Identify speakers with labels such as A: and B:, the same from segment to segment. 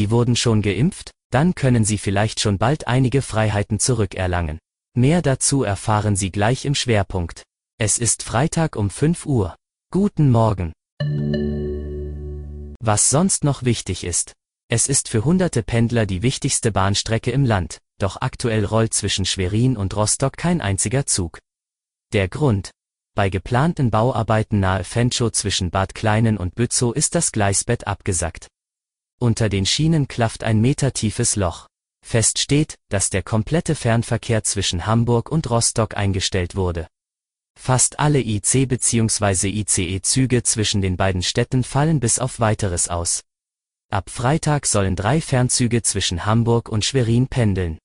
A: Sie wurden schon geimpft? Dann können Sie vielleicht schon bald einige Freiheiten zurückerlangen. Mehr dazu erfahren Sie gleich im Schwerpunkt. Es ist Freitag um 5 Uhr. Guten Morgen. Was sonst noch wichtig ist. Es ist für hunderte Pendler die wichtigste Bahnstrecke im Land, doch aktuell rollt zwischen Schwerin und Rostock kein einziger Zug. Der Grund? Bei geplanten Bauarbeiten nahe Fenchow zwischen Bad Kleinen und Bützow ist das Gleisbett abgesackt. Unter den Schienen klafft ein metertiefes Loch. Fest steht, dass der komplette Fernverkehr zwischen Hamburg und Rostock eingestellt wurde. Fast alle IC bzw. ICE-Züge zwischen den beiden Städten fallen bis auf weiteres aus. Ab Freitag sollen drei Fernzüge zwischen Hamburg und Schwerin pendeln.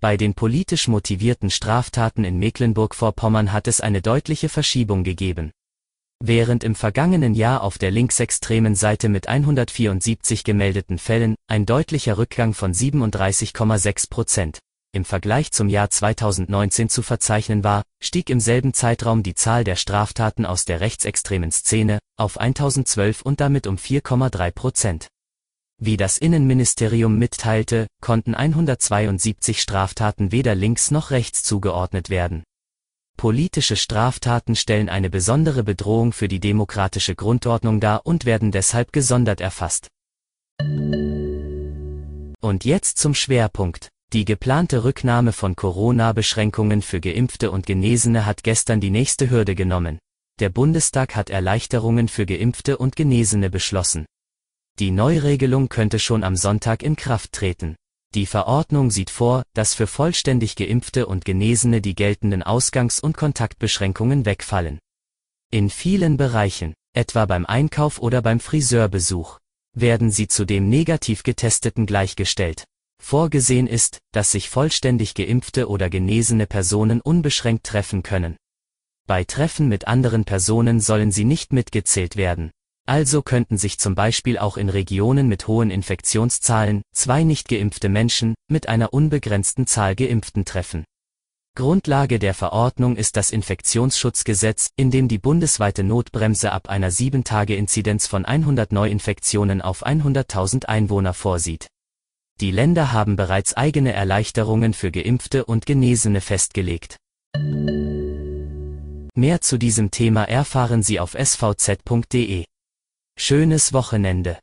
A: Bei den politisch motivierten Straftaten in Mecklenburg-Vorpommern hat es eine deutliche Verschiebung gegeben. Während im vergangenen Jahr auf der linksextremen Seite mit 174 gemeldeten Fällen ein deutlicher Rückgang von 37,6 Prozent im Vergleich zum Jahr 2019 zu verzeichnen war, stieg im selben Zeitraum die Zahl der Straftaten aus der rechtsextremen Szene auf 1012 und damit um 4,3 Prozent. Wie das Innenministerium mitteilte, konnten 172 Straftaten weder links noch rechts zugeordnet werden. Politische Straftaten stellen eine besondere Bedrohung für die demokratische Grundordnung dar und werden deshalb gesondert erfasst. Und jetzt zum Schwerpunkt. Die geplante Rücknahme von Corona-Beschränkungen für Geimpfte und Genesene hat gestern die nächste Hürde genommen. Der Bundestag hat Erleichterungen für Geimpfte und Genesene beschlossen. Die Neuregelung könnte schon am Sonntag in Kraft treten. Die Verordnung sieht vor, dass für vollständig Geimpfte und Genesene die geltenden Ausgangs- und Kontaktbeschränkungen wegfallen. In vielen Bereichen, etwa beim Einkauf oder beim Friseurbesuch, werden sie zudem negativ Getesteten gleichgestellt. Vorgesehen ist, dass sich vollständig geimpfte oder genesene Personen unbeschränkt treffen können. Bei Treffen mit anderen Personen sollen sie nicht mitgezählt werden. Also könnten sich zum Beispiel auch in Regionen mit hohen Infektionszahlen zwei nicht geimpfte Menschen mit einer unbegrenzten Zahl Geimpften treffen. Grundlage der Verordnung ist das Infektionsschutzgesetz, in dem die bundesweite Notbremse ab einer 7-Tage-Inzidenz von 100 Neuinfektionen auf 100.000 Einwohner vorsieht. Die Länder haben bereits eigene Erleichterungen für Geimpfte und Genesene festgelegt. Mehr zu diesem Thema erfahren Sie auf svz.de. Schönes Wochenende.